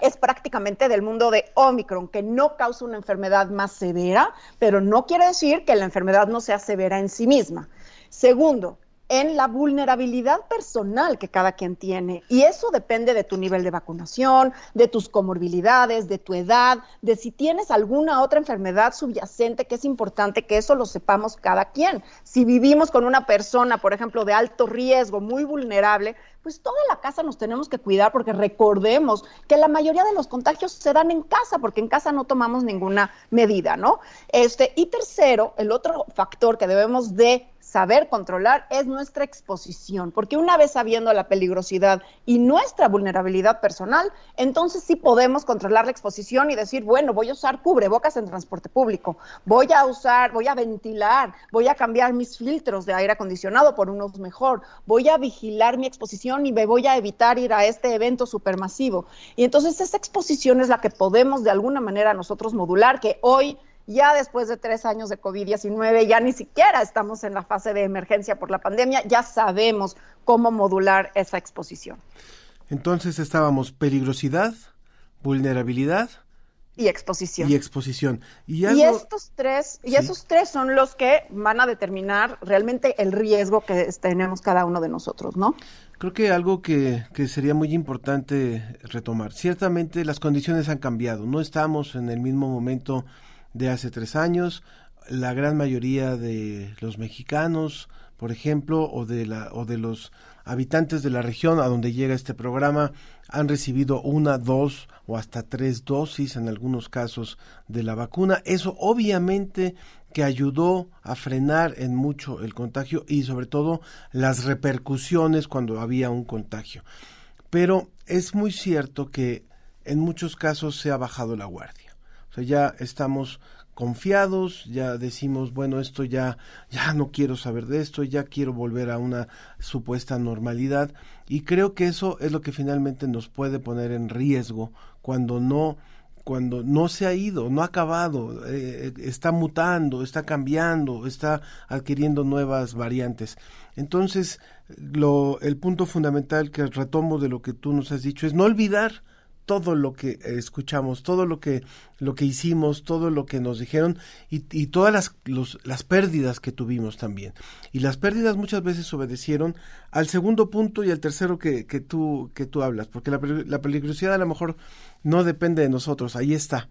Speaker 16: es prácticamente del mundo de Omicron, que no causa una enfermedad más severa, pero no quiere decir que la enfermedad no sea severa en sí misma. Segundo, en la vulnerabilidad personal que cada quien tiene. Y eso depende de tu nivel de vacunación, de tus comorbilidades, de tu edad, de si tienes alguna otra enfermedad subyacente, que es importante que eso lo sepamos cada quien. Si vivimos con una persona, por ejemplo, de alto riesgo, muy vulnerable, pues toda la casa nos tenemos que cuidar porque recordemos que la mayoría de los contagios se dan en casa porque en casa no tomamos ninguna medida, ¿no? Este, y tercero, el otro factor que debemos de saber controlar es nuestra exposición, porque una vez sabiendo la peligrosidad y nuestra vulnerabilidad personal, entonces sí podemos controlar la exposición y decir, bueno, voy a usar cubrebocas en transporte público, voy a usar, voy a ventilar, voy a cambiar mis filtros de aire acondicionado por unos mejor, voy a vigilar mi exposición y me voy a evitar ir a este evento supermasivo. Y entonces esa exposición es la que podemos de alguna manera nosotros modular, que hoy ya después de tres años de COVID-19, ya ni siquiera estamos en la fase de emergencia por la pandemia, ya sabemos cómo modular esa exposición.
Speaker 1: Entonces estábamos peligrosidad, vulnerabilidad
Speaker 16: y exposición.
Speaker 1: Y exposición.
Speaker 16: Y, y estos tres, y esos tres son los que van a determinar realmente el riesgo que tenemos cada uno de nosotros, ¿no?
Speaker 1: Creo que algo que, que, sería muy importante retomar. Ciertamente las condiciones han cambiado. No estamos en el mismo momento de hace tres años. La gran mayoría de los mexicanos, por ejemplo, o de, la, o de los habitantes de la región a donde llega este programa, han recibido una, dos o hasta tres dosis en algunos casos de la vacuna. Eso obviamente que ayudó a frenar en mucho el contagio y sobre todo las repercusiones cuando había un contagio. Pero es muy cierto que en muchos casos se ha bajado la guardia. O sea, ya estamos confiados, ya decimos, bueno, esto ya, ya no quiero saber de esto, ya quiero volver a una supuesta normalidad. Y creo que eso es lo que finalmente nos puede poner en riesgo cuando no cuando no se ha ido, no ha acabado, eh, está mutando, está cambiando, está adquiriendo nuevas variantes. Entonces, lo, el punto fundamental que retomo de lo que tú nos has dicho es no olvidar todo lo que escuchamos, todo lo que, lo que hicimos, todo lo que nos dijeron y, y todas las, los, las pérdidas que tuvimos también. Y las pérdidas muchas veces obedecieron al segundo punto y al tercero que, que, tú, que tú hablas, porque la, la peligrosidad a lo mejor no depende de nosotros, ahí está.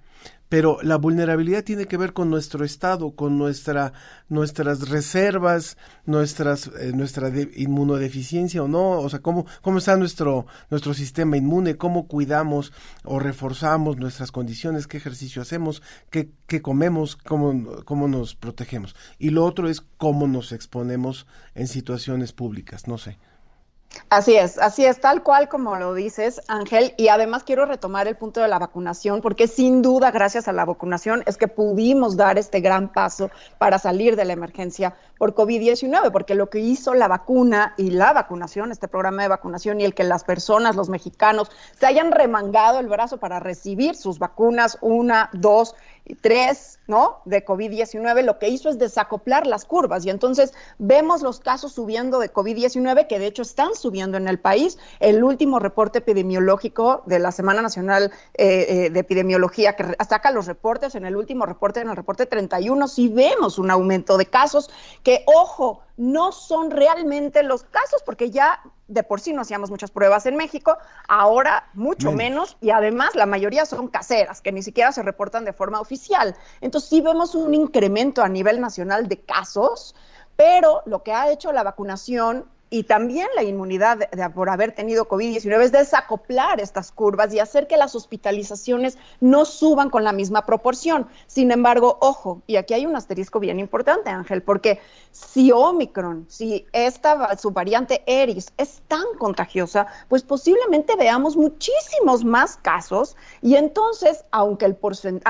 Speaker 1: Pero la vulnerabilidad tiene que ver con nuestro estado, con nuestra, nuestras reservas, nuestras, eh, nuestra inmunodeficiencia o no, o sea, cómo, cómo está nuestro, nuestro sistema inmune, cómo cuidamos o reforzamos nuestras condiciones, qué ejercicio hacemos, qué, qué comemos, cómo, cómo nos protegemos. Y lo otro es cómo nos exponemos en situaciones públicas, no sé.
Speaker 16: Así es, así es, tal cual como lo dices, Ángel. Y además quiero retomar el punto de la vacunación, porque sin duda, gracias a la vacunación, es que pudimos dar este gran paso para salir de la emergencia por COVID-19, porque lo que hizo la vacuna y la vacunación, este programa de vacunación y el que las personas, los mexicanos, se hayan remangado el brazo para recibir sus vacunas, una, dos y tres, ¿no? De COVID-19, lo que hizo es desacoplar las curvas y entonces vemos los casos subiendo de COVID-19, que de hecho están subiendo en el país. El último reporte epidemiológico de la Semana Nacional eh, eh, de Epidemiología, que saca los reportes, en el último reporte, en el reporte 31, sí vemos un aumento de casos que, ojo, no son realmente los casos, porque ya de por sí no hacíamos muchas pruebas en México, ahora mucho menos. y además la mayoría son caseras, que ni siquiera se reportan de forma oficial. Entonces sí vemos un incremento a nivel nacional de casos, pero lo que ha hecho la vacunación y también la inmunidad de, por haber tenido COVID-19 es desacoplar estas curvas y hacer que las hospitalizaciones no suban con la misma proporción. Sin embargo, ojo, y aquí hay un asterisco bien importante, Ángel, porque si Omicron, si esta subvariante Eris es tan contagiosa, pues posiblemente veamos muchísimos más casos y entonces, aunque el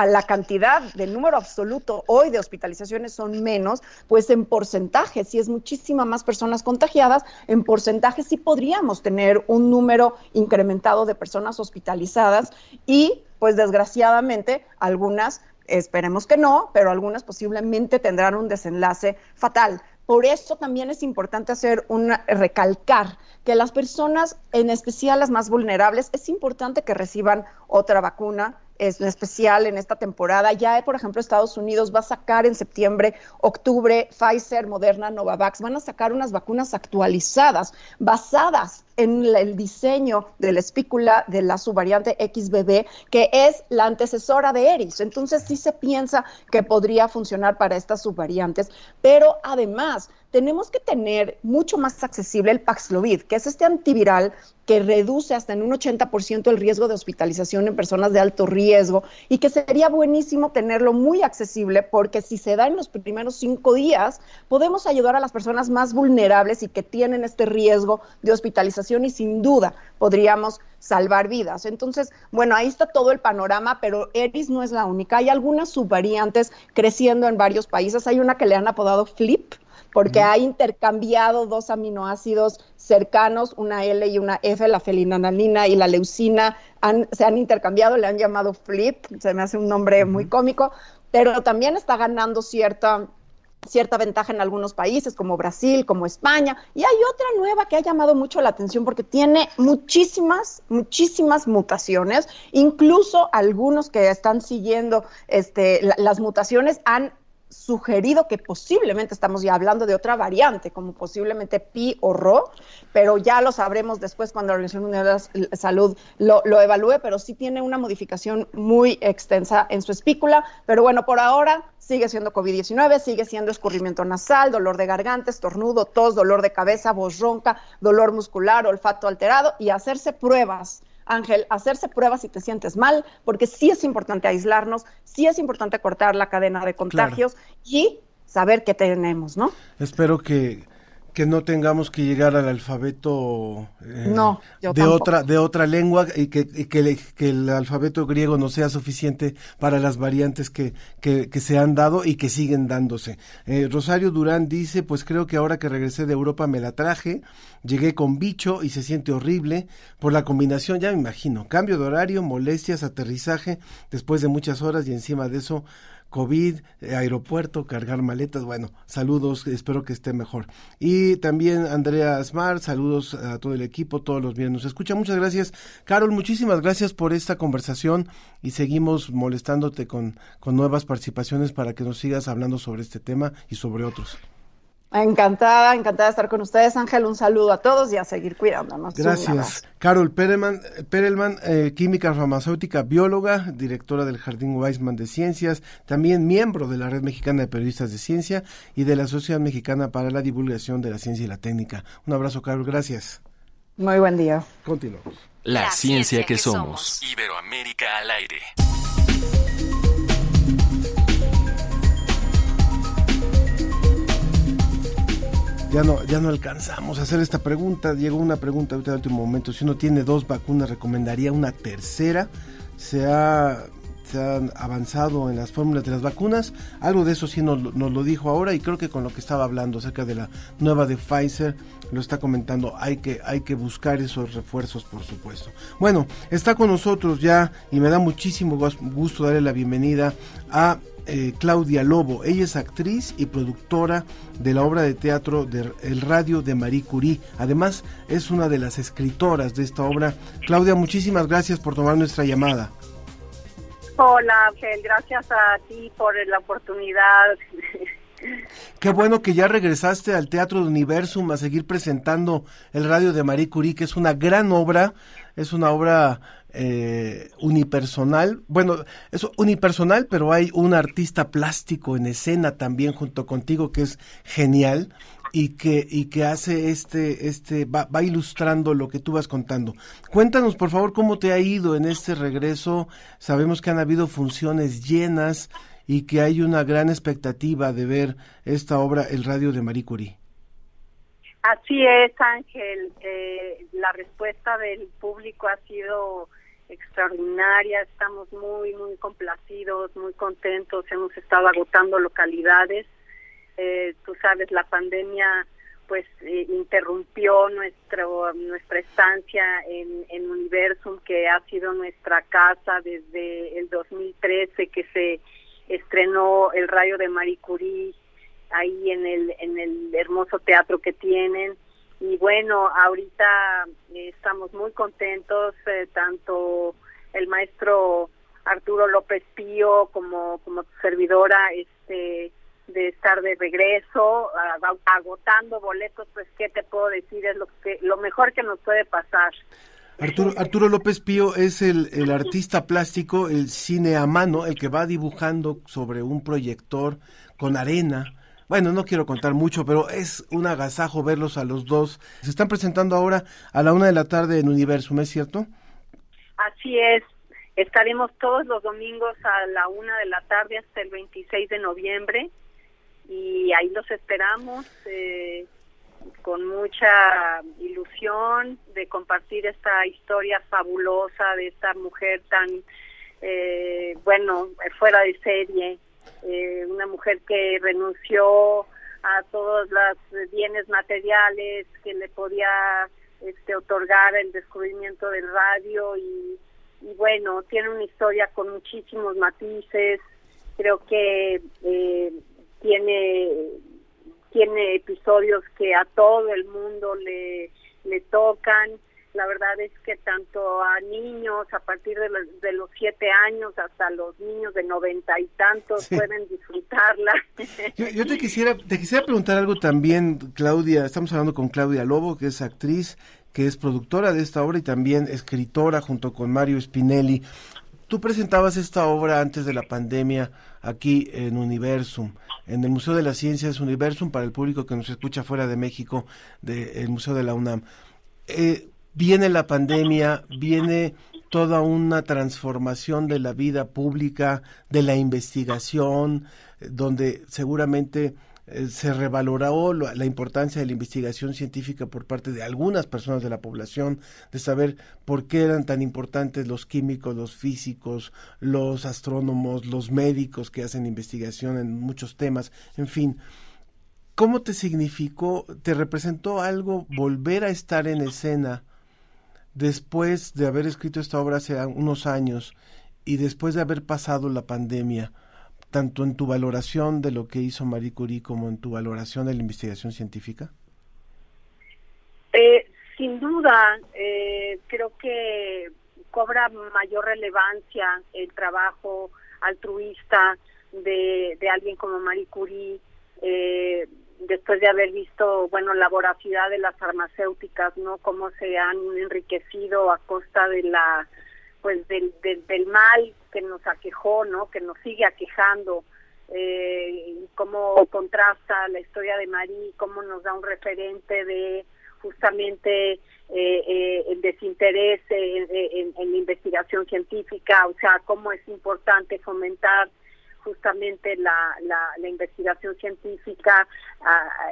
Speaker 16: la cantidad del número absoluto hoy de hospitalizaciones son menos, pues en porcentaje, si es muchísima más personas contagiadas, en porcentaje sí podríamos tener un número incrementado de personas hospitalizadas y pues desgraciadamente algunas esperemos que no, pero algunas posiblemente tendrán un desenlace fatal. Por eso también es importante hacer un recalcar que las personas, en especial las más vulnerables, es importante que reciban otra vacuna, es especial en esta temporada. Ya, por ejemplo, Estados Unidos va a sacar en septiembre, octubre, Pfizer, Moderna, Novavax, van a sacar unas vacunas actualizadas basadas en el diseño de la espícula de la subvariante XBB, que es la antecesora de Eris. Entonces sí se piensa que podría funcionar para estas subvariantes, pero además tenemos que tener mucho más accesible el Paxlovid, que es este antiviral que reduce hasta en un 80% el riesgo de hospitalización en personas de alto riesgo y que sería buenísimo tenerlo muy accesible porque si se da en los primeros cinco días, podemos ayudar a las personas más vulnerables y que tienen este riesgo de hospitalización y sin duda podríamos salvar vidas. Entonces, bueno, ahí está todo el panorama, pero ERIS no es la única. Hay algunas subvariantes creciendo en varios países. Hay una que le han apodado FLIP, porque ha intercambiado dos aminoácidos cercanos, una L y una F, la felinanalina y la leucina, se han intercambiado, le han llamado FLIP, se me hace un nombre muy cómico, pero también está ganando cierta cierta ventaja en algunos países como Brasil, como España, y hay otra nueva que ha llamado mucho la atención porque tiene muchísimas, muchísimas mutaciones, incluso algunos que están siguiendo este, las mutaciones han sugerido que posiblemente estamos ya hablando de otra variante, como posiblemente pi o ro, pero ya lo sabremos después cuando la Organización Mundial de la Salud lo, evalúe, pero sí tiene una modificación muy extensa en su espícula, pero bueno, por ahora sigue siendo COVID-19, sigue siendo escurrimiento nasal, dolor de garganta, estornudo, tos, dolor de cabeza, voz ronca, dolor muscular, olfato alterado y hacerse pruebas Ángel, hacerse pruebas si te sientes mal, porque sí es importante aislarnos, sí es importante cortar la cadena de contagios y saber qué tenemos, ¿no?
Speaker 1: Espero que que no tengamos que llegar al alfabeto eh,
Speaker 16: no,
Speaker 1: de otra de otra lengua y que, que, el alfabeto griego no sea suficiente para las variantes que, que, se han dado y que siguen dándose. Eh, Rosario Durán dice, pues creo que ahora que regresé de Europa me la traje, llegué con bicho y se siente horrible por la combinación, ya me imagino, cambio de horario, molestias, aterrizaje después de muchas horas y encima de eso COVID, eh, aeropuerto, cargar maletas. Bueno, saludos, espero que esté mejor. Y también Andrea Smart, saludos a todo el equipo, todos los viernes nos escucha. Muchas gracias. Carol, muchísimas gracias por esta conversación y seguimos molestándote con, con nuevas participaciones para que nos sigas hablando sobre este tema y sobre otros.
Speaker 16: Encantada, encantada de estar con ustedes, Ángel. Un saludo a todos y a seguir cuidándonos.
Speaker 1: Gracias. Carol Perelman, Perelman eh, química farmacéutica, bióloga, directora del Jardín Weisman de Ciencias, también miembro de la Red Mexicana de Periodistas de Ciencia y de la Sociedad Mexicana para la Divulgación de la Ciencia y la Técnica. Un abrazo, Carol. Gracias.
Speaker 16: Muy buen día.
Speaker 1: Continuamos.
Speaker 2: La, ciencia, que, somos. Iberoamérica al aire.
Speaker 1: Ya no, ya no alcanzamos a hacer esta pregunta. Llegó una pregunta ahorita último momento. Si uno tiene dos vacunas, ¿recomendaría una tercera? Se ha, se han avanzado en las fórmulas de las vacunas. Algo de eso sí nos, lo dijo ahora y creo que con lo que estaba hablando acerca de la nueva de Pfizer, lo está comentando. Hay que, hay que buscar esos refuerzos, por supuesto. Bueno, está con nosotros ya y me da muchísimo gusto darle la bienvenida a eh, Claudia Lobo. Ella es actriz y productora de la obra de teatro de El Radio de Marie Curie. Además, es una de las escritoras de esta obra. Claudia, muchísimas gracias por tomar nuestra llamada.
Speaker 17: Hola, Ángel, gracias a ti por la oportunidad.
Speaker 1: Qué bueno que ya regresaste al Teatro de Universum a seguir presentando el Radio de Marie Curie, que es una gran obra, es una obra eh, unipersonal. Bueno, es unipersonal, pero hay un artista plástico en escena también junto contigo que es genial y que, y que hace este, este, va, va, ilustrando lo que tú vas contando. Cuéntanos, por favor, cómo te ha ido en este regreso. Sabemos que han habido funciones llenas y que hay una gran expectativa de ver esta obra, El Radio de Marie Curie.
Speaker 17: Así es, Ángel. Eh, la respuesta del público ha sido extraordinaria. Estamos muy, muy complacidos, muy contentos. Hemos estado agotando localidades. Eh, tú sabes, la pandemia pues eh, interrumpió nuestro nuestra estancia en, en Universum, que ha sido nuestra casa desde el 2013 que se estrenó El Rayo de Marie Curie ahí en el en el hermoso teatro que tienen. Y bueno ahorita eh, estamos muy contentos eh, tanto el maestro Arturo López Pío como como tu servidora este de estar de regreso agotando boletos pues qué te puedo decir es lo que lo mejor que nos puede pasar
Speaker 1: Arturo, Arturo López Pío es el, el artista plástico, el cine a mano, el que va dibujando sobre un proyector con arena, bueno, no quiero contar mucho, pero es un agasajo verlos a los dos. Se están presentando ahora a la una de la tarde en Universum, ¿es cierto?
Speaker 17: Así es. Estaremos todos los domingos a la una de la tarde hasta el 26 de noviembre y ahí los esperamos eh, con mucha ilusión de compartir esta historia fabulosa de esta mujer tan, eh, bueno, fuera de serie eh, una mujer que renunció a todos los bienes materiales que le podía este, otorgar el descubrimiento del radio y, bueno, tiene una historia con muchísimos matices, creo que eh, tiene tiene episodios que a todo el mundo le, le tocan la verdad es que tanto a niños a partir de los, de los siete años hasta los niños de noventa y tantos pueden disfrutarla. [LAUGHS]
Speaker 1: Yo, te quisiera te quisiera preguntar algo también, Claudia. Estamos hablando con Claudia Lobo, que es actriz, que es productora de esta obra y también escritora junto con Mario Spinelli. Tú presentabas esta obra antes de la pandemia aquí en Universum, en el Museo de las Ciencias Universum, para el público que nos escucha fuera de México, del Museo de la UNAM. Eh, viene la pandemia, viene toda una transformación de la vida pública, de la investigación, eh, donde seguramente eh, se revaloró la importancia de la investigación científica por parte de algunas personas de la población, de saber por qué eran tan importantes los químicos, los físicos, los astrónomos, los médicos que hacen investigación en muchos temas, en fin. ¿Cómo te significó, te representó algo volver a estar en escena después de haber escrito esta obra hace unos años y después de haber pasado la pandemia? Tanto en tu valoración de lo que hizo Marie Curie como en tu valoración de la investigación científica?
Speaker 17: Eh, sin duda, eh, creo que cobra mayor relevancia el trabajo altruista de, alguien como Marie Curie, eh, después de haber visto, bueno, la voracidad de las farmacéuticas, ¿no? Cómo se han enriquecido a costa de la pues del, del, mal que nos aquejó, ¿no? Que nos sigue aquejando, eh, cómo contrasta la historia de Marí, cómo nos da un referente de justamente eh, eh, el desinterés en, la investigación científica, o sea, cómo es importante fomentar justamente la, la, investigación científica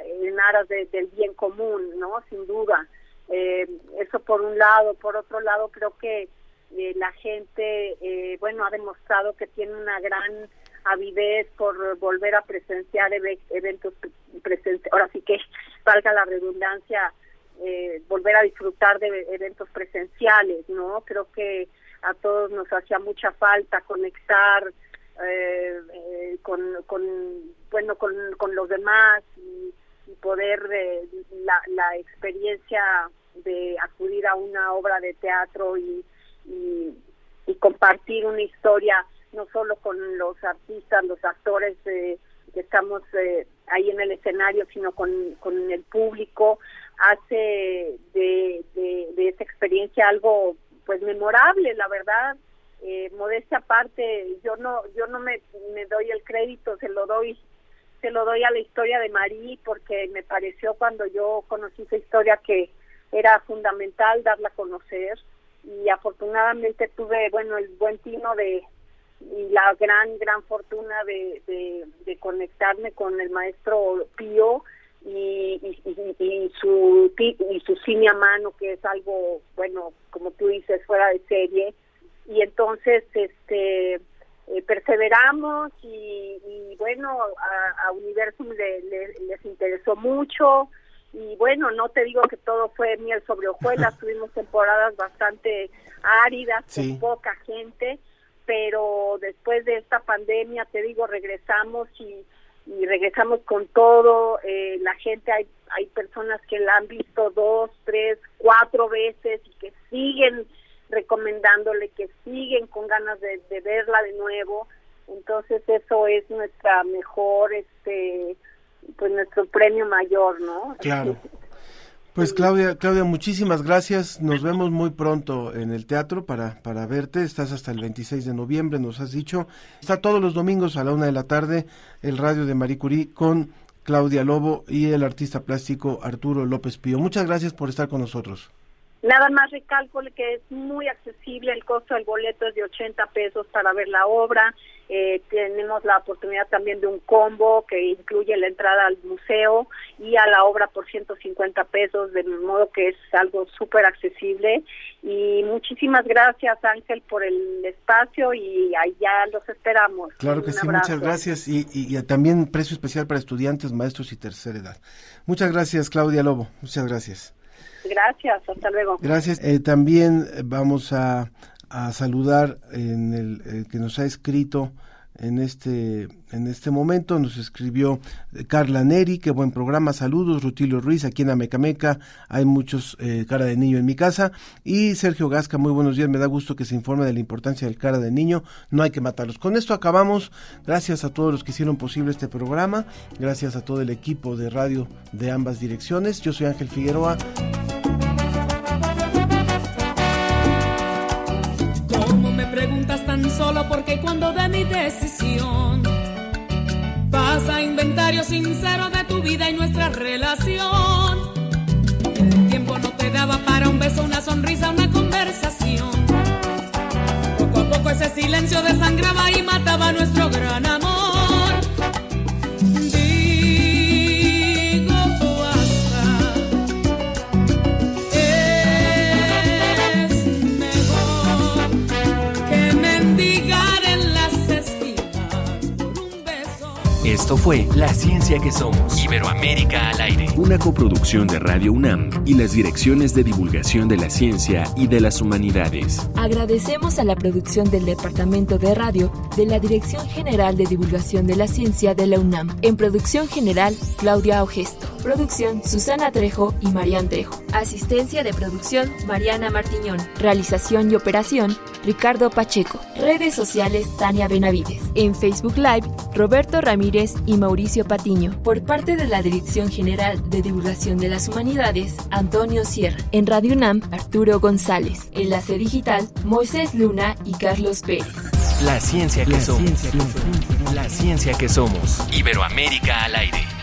Speaker 17: en aras del bien común, ¿no? Sin duda. eso por un lado. Por otro lado, creo que eh, la gente, eh, bueno, ha demostrado que tiene una gran avidez por volver a presenciar eventos presentes, ahora sí que [LAUGHS] valga la redundancia, eh, volver a disfrutar de eventos presenciales, ¿no? Creo que a todos nos hacía mucha falta conectar con, con, bueno, con, con los demás y, poder la, la experiencia de acudir a una obra de teatro y y, compartir una historia no solo con los artistas, los actores eh, que estamos eh, ahí en el escenario, sino con, el público, hace de, de, esa experiencia algo pues memorable, la verdad. Eh, modestia aparte, yo no yo no me, me doy el crédito, se lo doy se lo doy a la historia de Marí porque me pareció cuando yo conocí esa historia que era fundamental darla a conocer y afortunadamente tuve, bueno, el buen tino de y la gran, gran fortuna de, de, conectarme con el maestro Pío y, y, su y su cine a mano que es algo bueno como tú dices fuera de serie. Y entonces este eh, perseveramos y, bueno a, a Universum les interesó mucho y bueno, no te digo que todo fue miel sobre hojuelas, tuvimos temporadas bastante áridas, con poca gente, pero después de esta pandemia, te digo, regresamos y, regresamos con todo, eh, la gente, hay, hay personas que la han visto dos, tres, cuatro veces y que siguen recomendándole, que siguen con ganas de, de verla de nuevo, entonces eso es nuestra mejor, este, pues nuestro premio mayor, ¿no?
Speaker 1: Claro. Pues Claudia, Claudia, muchísimas gracias. Nos vemos muy pronto en el teatro para, para verte. Estás hasta el 26 de noviembre, nos has dicho. Está todos los domingos a la una de la tarde el radio de Marie Curie con Claudia Lobo y el artista plástico Arturo López Pío. Muchas gracias por estar con nosotros.
Speaker 17: Nada más recalco que es muy accesible, el costo del boleto es de 80 pesos para ver la obra. Eh, tenemos la oportunidad también de un combo que incluye la entrada al museo y a la obra por 150 pesos, de modo que es algo súper accesible. Y muchísimas gracias Ángel por el espacio y allá los esperamos.
Speaker 1: Claro que sí, muchas gracias y, y también precio especial para estudiantes, maestros y tercera edad. Muchas gracias Claudia Lobo, muchas gracias.
Speaker 17: Gracias, hasta luego.
Speaker 1: Gracias. Eh, también vamos a, saludar en el, que nos ha escrito en este en este momento. Nos escribió Carla Neri, qué buen programa, saludos, Rutilio Ruiz, aquí en Amecameca. Hay muchos eh, cara de niño en mi casa, y Sergio Gasca, muy buenos días, me da gusto que se informe de la importancia del cara de niño, no hay que matarlos. Con esto acabamos, gracias a todos los que hicieron posible este programa, gracias a todo el equipo de radio de ambas direcciones, yo soy Ángel Figueroa.
Speaker 18: tan solo porque cuando de mi decisión pasa inventario sincero de tu vida y nuestra relación. El tiempo no te daba para un beso, una sonrisa, una conversación. Poco a poco ese silencio desangraba y mataba nuestro gran
Speaker 2: Esto fue La Ciencia que Somos. Iberoamérica al aire. Una coproducción de Radio UNAM y las direcciones de divulgación de la ciencia y de las humanidades.
Speaker 6: Agradecemos a la producción del Departamento de Radio de la Dirección General de Divulgación de la Ciencia de la UNAM. En producción general, Claudia Ogesto. Producción, Susana Trejo y Marian Trejo. Asistencia de producción, Mariana Martiñón. Realización y operación, Ricardo Pacheco. Redes sociales, Tania Benavides. En Facebook Live, Roberto Ramírez y Mauricio Patiño. Por parte de la Dirección General de Divulgación de las Humanidades, Antonio Sierra. En Radio UNAM, Arturo González. Enlace Digital, Moisés Luna y Carlos Pérez.
Speaker 2: La ciencia que somos. La ciencia que somos. Iberoamérica al aire.